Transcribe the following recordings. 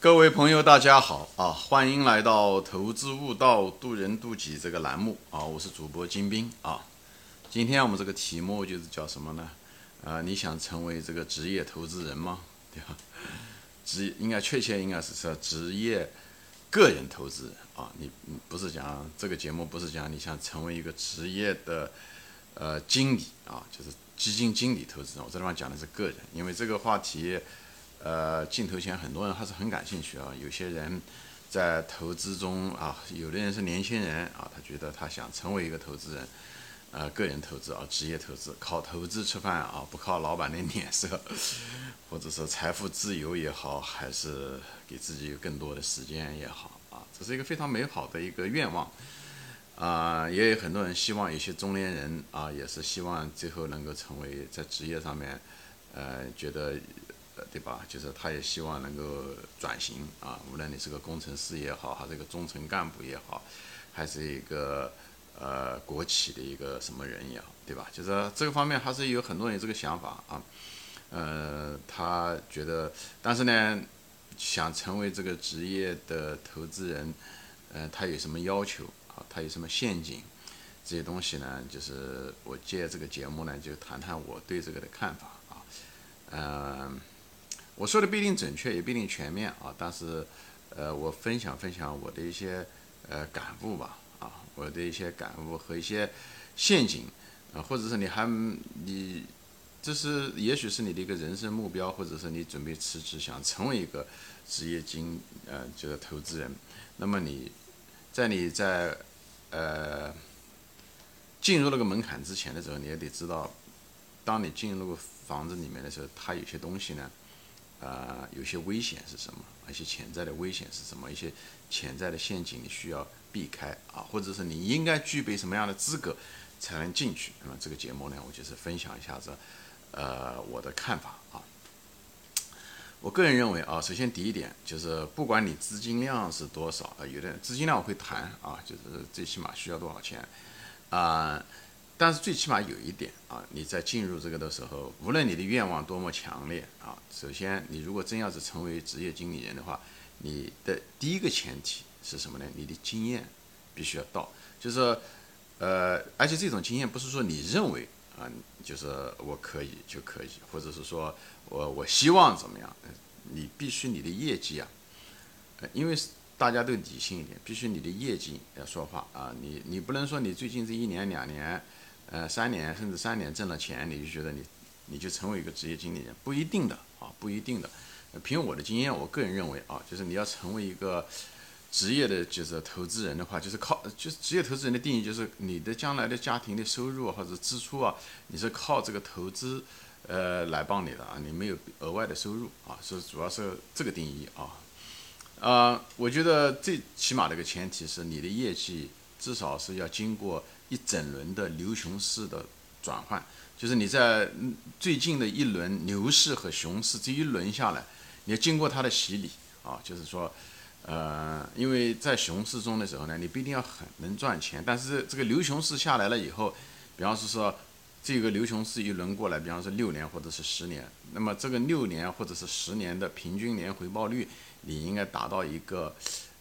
各位朋友，大家好啊！欢迎来到《投资悟道，渡人渡己》这个栏目啊！我是主播金兵啊。今天我们这个题目就是叫什么呢？啊，你想成为这个职业投资人吗？对吧？职应该确切应该是说职业个人投资人啊。你不是讲这个节目不是讲你想成为一个职业的呃经理啊，就是基金经理投资人。我这地方讲的是个人，因为这个话题。呃，镜头前很多人还是很感兴趣啊。有些人在投资中啊，有的人是年轻人啊，他觉得他想成为一个投资人，呃，个人投资啊，职业投资，靠投资吃饭啊，不靠老板的脸色，或者说财富自由也好，还是给自己有更多的时间也好啊，这是一个非常美好的一个愿望啊。也有很多人希望，有些中年人啊，也是希望最后能够成为在职业上面，呃，觉得。对吧？就是他也希望能够转型啊，无论你是个工程师也好，还是个中层干部也好，还是一个呃国企的一个什么人也好，对吧？就是这个方面还是有很多人这个想法啊。呃，他觉得，但是呢，想成为这个职业的投资人，呃，他有什么要求啊？他有什么陷阱？这些东西呢，就是我借这个节目呢，就谈谈我对这个的看法啊。嗯。我说的不一定准确，也不一定全面啊，但是，呃，我分享分享我的一些呃感悟吧，啊，我的一些感悟和一些陷阱，啊，或者是你还你，这是也许是你的一个人生目标，或者是你准备辞职想成为一个职业经呃这个投资人，那么你在你在呃进入那个门槛之前的时候，你也得知道，当你进入房子里面的时候，它有些东西呢。啊，有些危险是什么？一些潜在的危险是什么？一些潜在的陷阱你需要避开啊，或者是你应该具备什么样的资格才能进去？那么这个节目呢，我就是分享一下子，呃，我的看法啊。我个人认为啊，首先第一点就是，不管你资金量是多少啊，有的资金量我会谈啊，就是最起码需要多少钱啊。但是最起码有一点啊，你在进入这个的时候，无论你的愿望多么强烈啊，首先你如果真要是成为职业经理人的话，你的第一个前提是什么呢？你的经验必须要到，就是，呃，而且这种经验不是说你认为啊，就是我可以就可以，或者是说我我希望怎么样，你必须你的业绩啊，因为大家都理性一点，必须你的业绩要说话啊，你你不能说你最近这一年两年。呃，三年甚至三年挣了钱，你就觉得你，你就成为一个职业经理人，不一定的啊，不一定的。凭我的经验，我个人认为啊，就是你要成为一个职业的，就是投资人的话，就是靠，就是职业投资人的定义就是你的将来的家庭的收入或者支出啊，你是靠这个投资呃来帮你的啊，你没有额外的收入啊，是主要是这个定义啊。啊，我觉得最起码的一个前提是你的业绩至少是要经过。一整轮的牛熊市的转换，就是你在最近的一轮牛市和熊市这一轮下来，你要经过它的洗礼啊，就是说，呃，因为在熊市中的时候呢，你不一定要很能赚钱，但是这个牛熊市下来了以后，比方说这个牛熊市一轮过来，比方说六年或者是十年，那么这个六年或者是十年的平均年回报率，你应该达到一个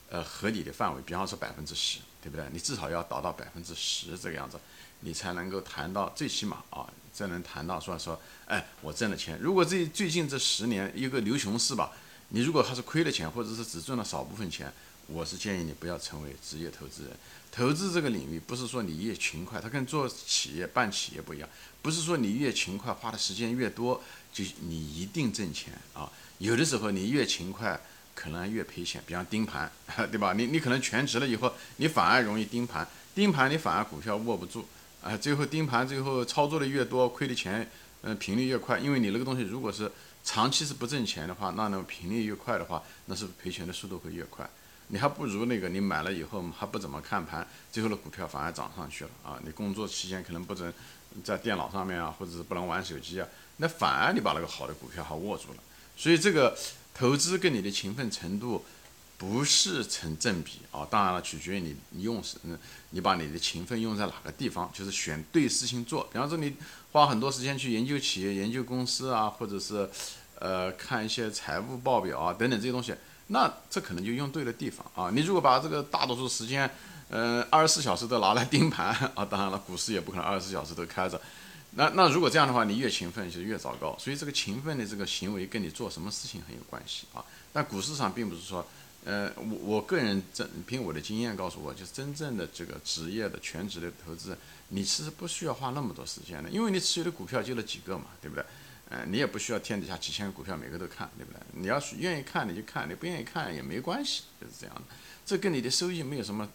呃合理的范围，比方说百分之十。对不对？你至少要达到百分之十这个样子，你才能够谈到最起码啊，才能谈到说说，哎，我挣了钱。如果这最近这十年一个牛熊市吧，你如果还是亏了钱，或者是只赚了少部分钱，我是建议你不要成为职业投资人。投资这个领域不是说你越勤快，它跟做企业办企业不一样，不是说你越勤快花的时间越多就你一定挣钱啊。有的时候你越勤快。可能越赔钱，比方盯盘，对吧？你你可能全职了以后，你反而容易盯盘，盯盘你反而股票握不住，啊，最后盯盘最后操作的越多，亏的钱，嗯，频率越快，因为你那个东西如果是长期是不挣钱的话，那那频率越快的话，那是赔钱的速度会越快。你还不如那个你买了以后还不怎么看盘，最后的股票反而涨上去了啊！你工作期间可能不准在电脑上面啊，或者是不能玩手机啊，那反而你把那个好的股票还握住了，所以这个。投资跟你的勤奋程度不是成正比啊，当然了，取决于你你用是嗯，你把你的勤奋用在哪个地方，就是选对事情做。比方说，你花很多时间去研究企业、研究公司啊，或者是呃，看一些财务报表啊等等这些东西，那这可能就用对了地方啊。你如果把这个大多数时间，呃，二十四小时都拿来盯盘啊，当然了，股市也不可能二十四小时都开着。那那如果这样的话，你越勤奋就越糟糕。所以这个勤奋的这个行为跟你做什么事情很有关系啊。但股市上并不是说，呃，我我个人真凭我的经验告诉我，就是真正的这个职业的全职的投资，你其实不需要花那么多时间的，因为你持有的股票就那几个嘛，对不对？呃，你也不需要天底下几千个股票每个都看，对不对？你要是愿意看你就看，你不愿意看也没关系，就是这样的。这跟你的收益没有什么。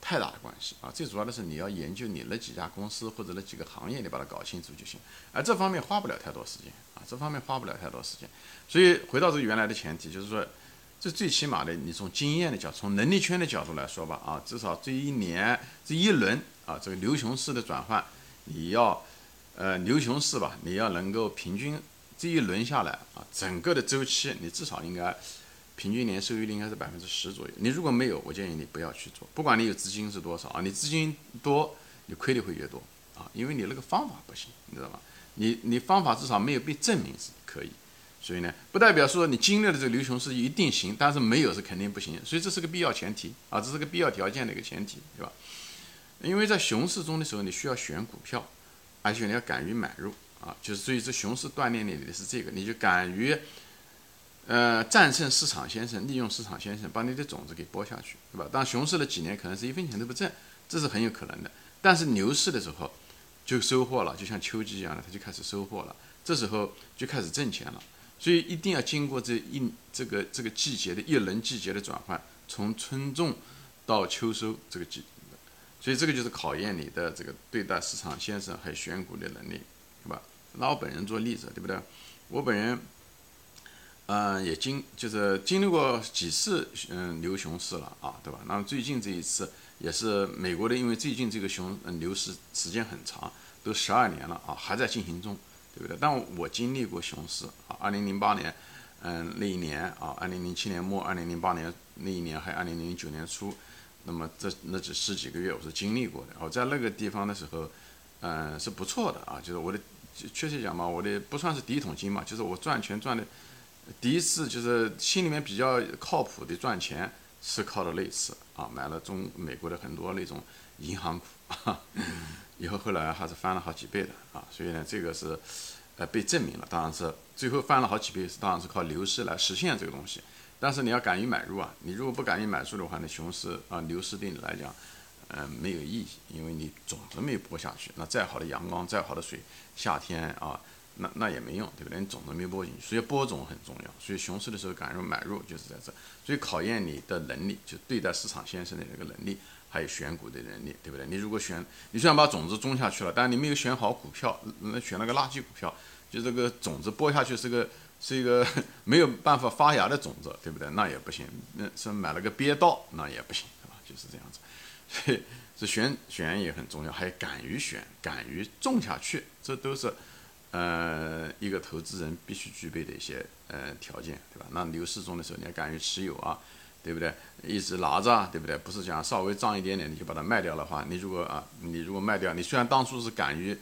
太大的关系啊！最主要的是你要研究你那几家公司或者那几个行业，你把它搞清楚就行。而这方面花不了太多时间啊，这方面花不了太多时间。所以回到这原来的前提，就是说，这最起码的，你从经验的角，从能力圈的角度来说吧，啊，至少这一年这一轮啊，这个牛熊市的转换，你要，呃，牛熊市吧，你要能够平均这一轮下来啊，整个的周期，你至少应该。平均年收益率应该是百分之十左右。你如果没有，我建议你不要去做。不管你有资金是多少啊，你资金多，你亏的会越多啊，因为你那个方法不行，你知道吗？你你方法至少没有被证明是可以，所以呢，不代表说你经历了这个牛熊市一定行，但是没有是肯定不行。所以这是个必要前提啊，这是个必要条件的一个前提，对吧？因为在熊市中的时候，你需要选股票，而且你要敢于买入啊，就是所以这熊市锻炼你的是这个，你就敢于。呃，战胜市场先生，利用市场先生把你的种子给播下去，对吧？当熊市的几年可能是一分钱都不挣，这是很有可能的。但是牛市的时候就收获了，就像秋季一样的，它就开始收获了，这时候就开始挣钱了。所以一定要经过这一这个这个季节的一轮季节的转换，从春种到秋收这个季，所以这个就是考验你的这个对待市场先生还有选股的能力，对吧？拿我本人做例子，对不对？我本人。嗯，也经就是经历过几次嗯牛熊市了啊，对吧？那么最近这一次也是美国的，因为最近这个熊牛市时间很长，都十二年了啊，还在进行中，对不对？但我经历过熊市啊，二零零八年嗯那一年啊，二零零七年末，二零零八年那一年，还有二零零九年初，那么这那只十几个月我是经历过的。我在那个地方的时候，嗯是不错的啊，就是我的确切讲嘛，我的不算是第一桶金嘛，就是我赚钱赚的。第一次就是心里面比较靠谱的赚钱是靠的类似啊，买了中美国的很多那种银行股，以后后来还是翻了好几倍的啊，所以呢，这个是呃被证明了，当然是最后翻了好几倍是当然是靠牛市来实现这个东西，但是你要敢于买入啊，你如果不敢于买入的话，那熊市啊牛市对你来讲，嗯没有意义，因为你种子没有播下去，那再好的阳光再好的水，夏天啊。那那也没用，对不对？你种子没播进去，所以播种很重要。所以熊市的时候敢于买入就是在这，所以考验你的能力，就对待市场先生的这个能力，还有选股的能力，对不对？你如果选，你虽然把种子种下去了，但你没有选好股票，那选了个垃圾股票，就这个种子播下去是个是一个 没有办法发芽的种子，对不对？那也不行。那是买了个憋道，那也不行，对吧？就是这样子。所以这选选也很重要，还有敢于选，敢于种下去，这都是。呃，一个投资人必须具备的一些呃条件，对吧？那牛市中的时候，你要敢于持有啊，对不对？一直拿着，对不对？不是讲稍微涨一点点你就把它卖掉的话，你如果啊，你如果卖掉，你虽然当初是敢于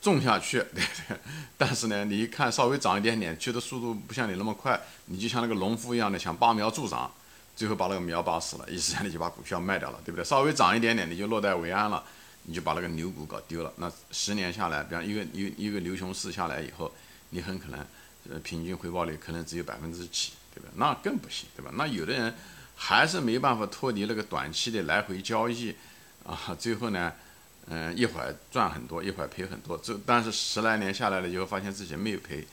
种下去，对不对？但是呢，你一看稍微涨一点点，去的速度不像你那么快，你就像那个农夫一样的想拔苗助长，最后把那个苗拔死了，一时间你就把股票卖掉了，对不对？稍微涨一点点，你就落袋为安了。你就把那个牛股搞丢了，那十年下来，比方一个一一个牛熊市下来以后，你很可能，呃，平均回报率可能只有百分之几，对吧？那更不行，对吧？那有的人还是没办法脱离那个短期的来回交易，啊，最后呢，嗯，一会儿赚很多，一会儿赔很多，这但是十来年下来了以后，发现自己没有赔，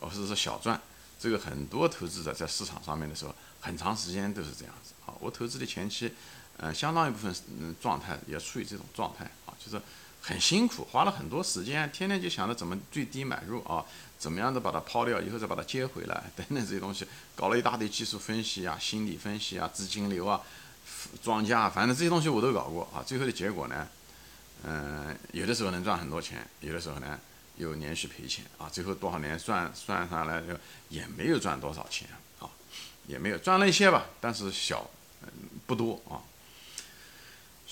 或者是小赚，这个很多投资者在市场上面的时候，很长时间都是这样子。啊，我投资的前期。呃，相当一部分嗯状态也处于这种状态啊，就是很辛苦，花了很多时间，天天就想着怎么最低买入啊，怎么样的把它抛掉，以后再把它接回来，等等这些东西，搞了一大堆技术分析啊、心理分析啊、资金流啊、庄家，反正这些东西我都搞过啊。最后的结果呢，嗯，有的时候能赚很多钱，有的时候呢又连续赔钱啊。最后多少年算算下来就也没有赚多少钱啊，也没有赚了一些吧，但是小，嗯，不多啊。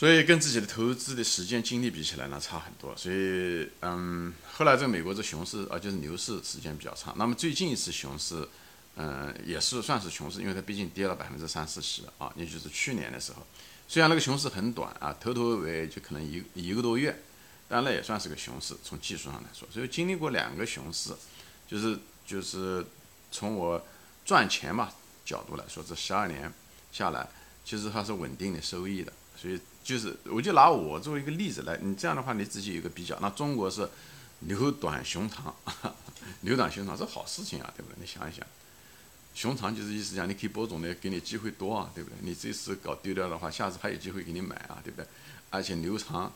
所以跟自己的投资的时间精力比起来呢，差很多。所以，嗯，后来这美国这熊市啊，就是牛市时间比较长。那么最近一次熊市，嗯，也是算是熊市，因为它毕竟跌了百分之三四十啊，也就是去年的时候。虽然那个熊市很短啊，头头尾尾就可能一一个多月，但那也算是个熊市，从技术上来说。所以经历过两个熊市，就是就是从我赚钱嘛角度来说，这十二年下来，其实它是稳定的收益的。所以就是，我就拿我作为一个例子来，你这样的话你自己有个比较。那中国是牛短熊长，牛短熊长是好事情啊，对不对？你想一想，熊长就是意思讲你可以播种的，给你机会多啊，对不对？你这次搞丢掉的话，下次还有机会给你买啊，对不对？而且牛长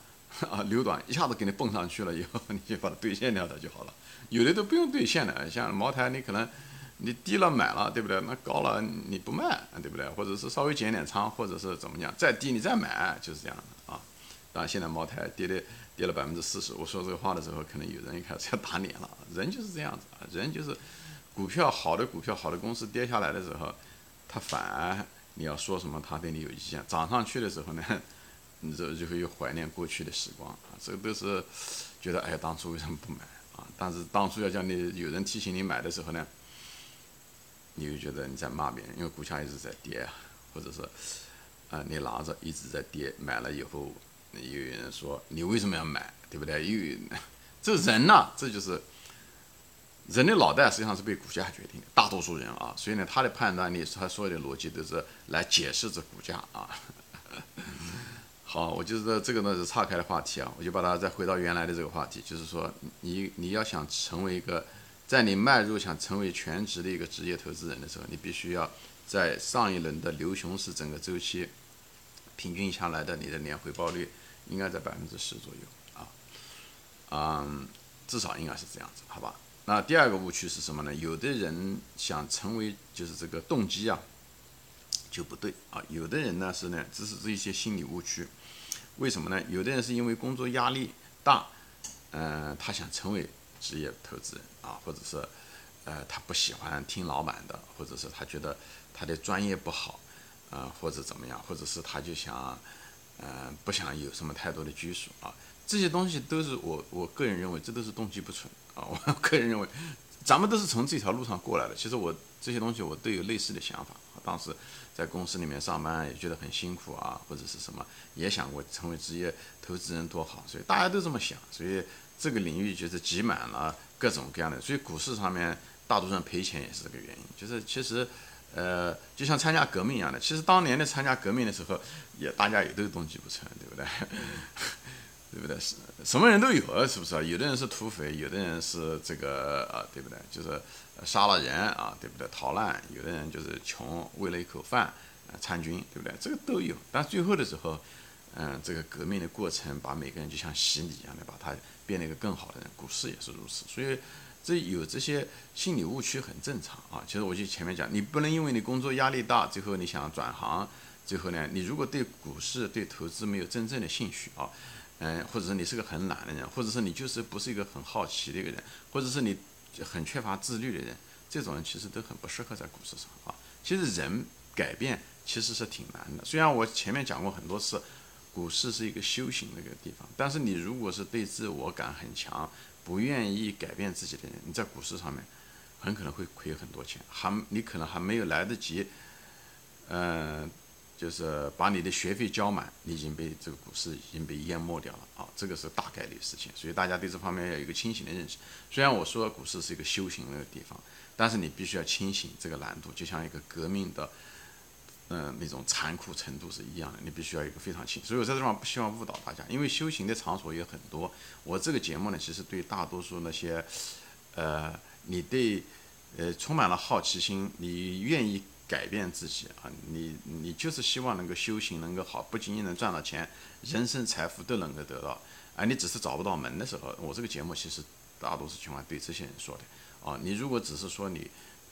啊，牛短一下子给你蹦上去了以后，你就把它兑现掉的就好了。有的都不用兑现的，像茅台，你可能。你低了买了，对不对？那高了你不卖，对不对？或者是稍微减点仓，或者是怎么样？再低你再买，就是这样的啊。当然现在茅台跌的跌了百分之四十，我说这个话的时候，可能有人一开始要打脸了。人就是这样子啊，人就是股票好的股票好的公司跌下来的时候，他反而你要说什么，他对你有意见；涨上去的时候呢，你这就会又怀念过去的时光啊。这个都是觉得哎，当初为什么不买啊？但是当初要叫你有人提醒你买的时候呢？你就觉得你在骂别人，因为股价一直在跌啊，或者是，啊，你拿着一直在跌，买了以后，有人说你为什么要买，对不对？因为这人呐，这就是人的脑袋实际上是被股价决定的，大多数人啊，所以呢，他的判断力，他所有的逻辑都是来解释这股价啊。好，我就是这个呢是岔开的话题啊，我就把它再回到原来的这个话题，就是说你你要想成为一个。在你迈入想成为全职的一个职业投资人的时候，你必须要在上一轮的牛熊市整个周期平均下来的你的年回报率应该在百分之十左右啊，嗯，至少应该是这样子，好吧？那第二个误区是什么呢？有的人想成为就是这个动机啊就不对啊，有的人呢是呢，这是这一些心理误区，为什么呢？有的人是因为工作压力大，嗯，他想成为。职业投资人啊，或者是，呃，他不喜欢听老板的，或者是他觉得他的专业不好，啊，或者怎么样，或者是他就想，嗯，不想有什么太多的拘束啊，这些东西都是我我个人认为，这都是动机不纯啊。我个人认为，咱们都是从这条路上过来的。其实我这些东西我都有类似的想法。当时在公司里面上班也觉得很辛苦啊，或者是什么，也想过成为职业投资人多好，所以大家都这么想，所以。这个领域就是挤满了各种各样的，所以股市上面大多数人赔钱也是这个原因。就是其实，呃，就像参加革命一样的，其实当年的参加革命的时候，也大家也都是动机不纯，对不对？对不对？是什么人都有，是不是？有的人是土匪，有的人是这个啊，对不对？就是杀了人啊，对不对？逃难，有的人就是穷，为了一口饭啊参军，对不对？这个都有。但最后的时候，嗯，这个革命的过程把每个人就像洗礼一样的把他。变了一个更好的人，股市也是如此，所以这有这些心理误区很正常啊。其实我就前面讲，你不能因为你工作压力大，最后你想转行，最后呢，你如果对股市、对投资没有真正的兴趣啊，嗯，或者是你是个很懒的人，或者是你就是不是一个很好奇的一个人，或者是你很缺乏自律的人，这种人其实都很不适合在股市上啊。其实人改变其实是挺难的，虽然我前面讲过很多次。股市是一个修行的一个地方，但是你如果是对自我感很强，不愿意改变自己的人，你在股市上面很可能会亏很多钱，还你可能还没有来得及，嗯，就是把你的学费交满，你已经被这个股市已经被淹没掉了啊，这个是大概率事情，所以大家对这方面要有一个清醒的认识。虽然我说股市是一个修行的地方，但是你必须要清醒这个难度，就像一个革命的。嗯，那种残酷程度是一样的，你必须要一个非常清。所以我在这地方不希望误导大家，因为修行的场所也很多。我这个节目呢，其实对大多数那些，呃，你对，呃，充满了好奇心，你愿意改变自己啊，你你就是希望能够修行能够好，不仅仅能赚到钱，人生财富都能够得到。而你只是找不到门的时候，我这个节目其实大多数情况对这些人说的。啊，你如果只是说你，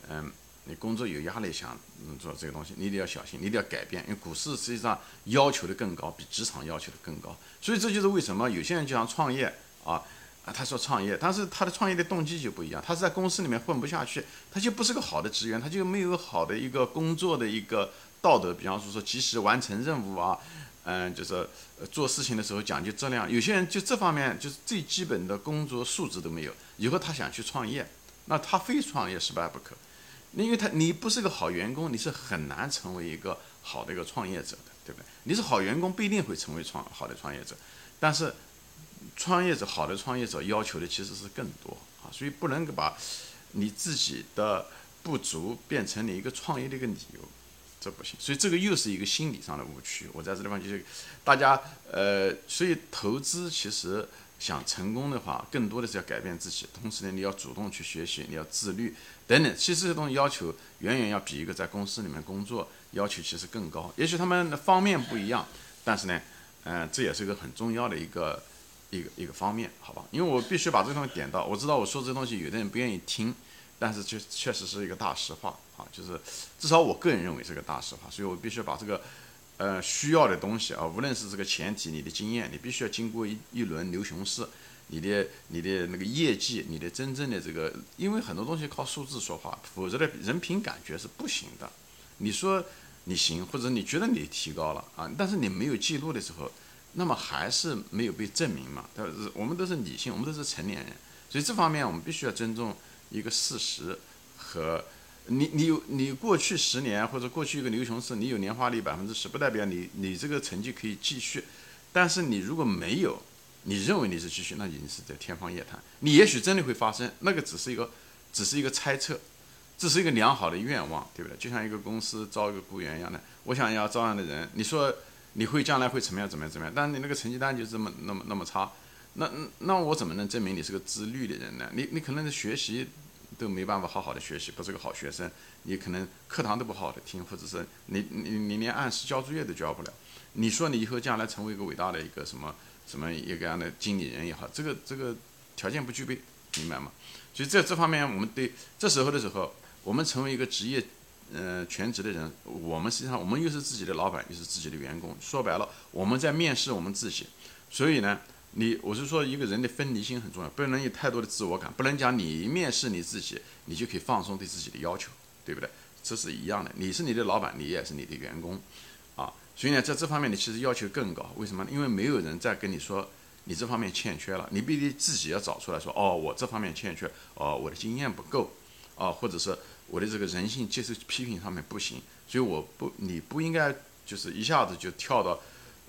嗯。你工作有压力，想嗯做这个东西，你得要小心，你得要改变，因为股市实际上要求的更高，比职场要求的更高，所以这就是为什么有些人就想创业啊啊，他说创业，但是他的创业的动机就不一样，他是在公司里面混不下去，他就不是个好的职员，他就没有好的一个工作的一个道德，比方说说及时完成任务啊，嗯，就是做事情的时候讲究质量。有些人就这方面就是最基本的工作素质都没有，以后他想去创业，那他非创业失败不可。因为他你不是个好员工，你是很难成为一个好的一个创业者的，对不对？你是好员工不一定会成为创好的创业者，但是创业者好的创业者要求的其实是更多啊，所以不能够把你自己的不足变成你一个创业的一个理由。这不行，所以这个又是一个心理上的误区。我在这地方就是，大家呃，所以投资其实想成功的话，更多的是要改变自己，同时呢，你要主动去学习，你要自律等等。其实这些东西要求远远要比一个在公司里面工作要求其实更高。也许他们的方面不一样，但是呢，嗯，这也是一个很重要的一个一个一个方面，好吧？因为我必须把这个东西点到，我知道我说这东西有的人不愿意听。但是确确实是一个大实话啊，就是至少我个人认为是个大实话，所以我必须把这个呃需要的东西啊，无论是这个前提，你的经验，你必须要经过一一轮牛熊市，你的你的那个业绩，你的真正的这个，因为很多东西靠数字说话，否则的人凭感觉是不行的。你说你行，或者你觉得你提高了啊，但是你没有记录的时候，那么还是没有被证明嘛。但是我们都是理性，我们都是成年人，所以这方面我们必须要尊重。一个事实和你，你有你过去十年或者过去一个牛熊市，你有年化率百分之十，不代表你你这个成绩可以继续。但是你如果没有，你认为你是继续，那已经是在天方夜谭。你也许真的会发生，那个只是一个只是一个猜测，只是一个良好的愿望，对不对？就像一个公司招一个雇员一样的，我想要招样的人，你说你会将来会怎么样怎么样怎么样？但你那个成绩单就这么那么那么差，那那我怎么能证明你是个自律的人呢？你你可能是学习。都没办法好好的学习，不是个好学生，你可能课堂都不好好的听，或者是你你你连按时交作业都交不了。你说你以后将来成为一个伟大的一个什么什么一个样的经理人也好，这个这个条件不具备，明白吗？所以在这方面，我们对这时候的时候，我们成为一个职业呃全职的人，我们实际上我们又是自己的老板，又是自己的员工。说白了，我们在面试我们自己，所以呢。你我是说，一个人的分离心很重要，不能有太多的自我感，不能讲你面试你自己，你就可以放松对自己的要求，对不对？这是一样的，你是你的老板，你也是你的员工，所以呢，在这方面你其实要求更高。为什么？因为没有人再跟你说你这方面欠缺了，你必须自己要找出来说，哦，我这方面欠缺，哦，我的经验不够，啊，或者是我的这个人性接受批评上面不行，所以我不，你不应该就是一下子就跳到。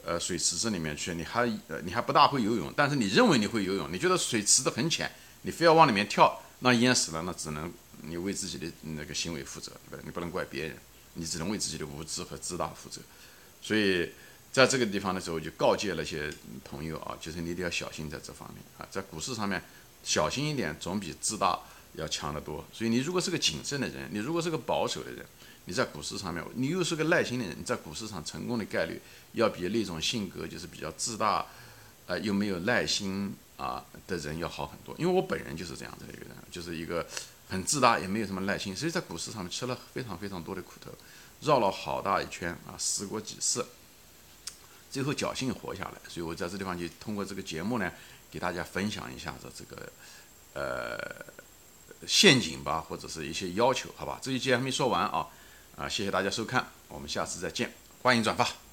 呃，水池子里面去，你还呃你还不大会游泳，但是你认为你会游泳，你觉得水池子很浅，你非要往里面跳，那淹死了，那只能你为自己的那个行为负责，对不？你不能怪别人，你只能为自己的无知和自大负责。所以在这个地方的时候，就告诫那些朋友啊，就是你一定要小心在这方面啊，在股市上面小心一点，总比自大要强得多。所以你如果是个谨慎的人，你如果是个保守的人。你在股市上面，你又是个耐心的人，你在股市上成功的概率要比那种性格就是比较自大，呃，又没有耐心啊的人要好很多。因为我本人就是这样子的一个人，就是一个很自大，也没有什么耐心，所以在股市上面吃了非常非常多的苦头，绕了好大一圈啊，死过几次，最后侥幸活下来。所以我在这地方就通过这个节目呢，给大家分享一下子这个呃陷阱吧，或者是一些要求，好吧？这一节还没说完啊。啊，谢谢大家收看，我们下次再见，欢迎转发。